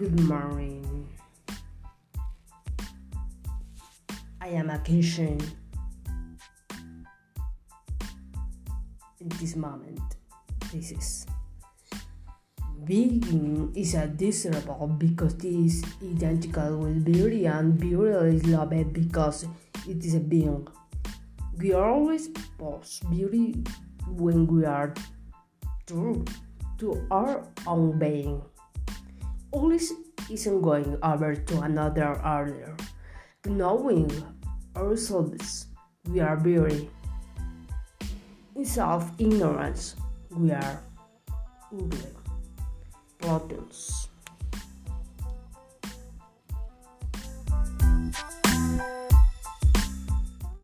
Good morning. I am a Christian. In this moment, this is being is a desirable because it is identical with beauty and beauty is loved because it is a being. We always post beauty when we are true to our own being. Always isn't going over to another earlier. Knowing ourselves, we are beauty. In self ignorance, we are ugly. Plotinus.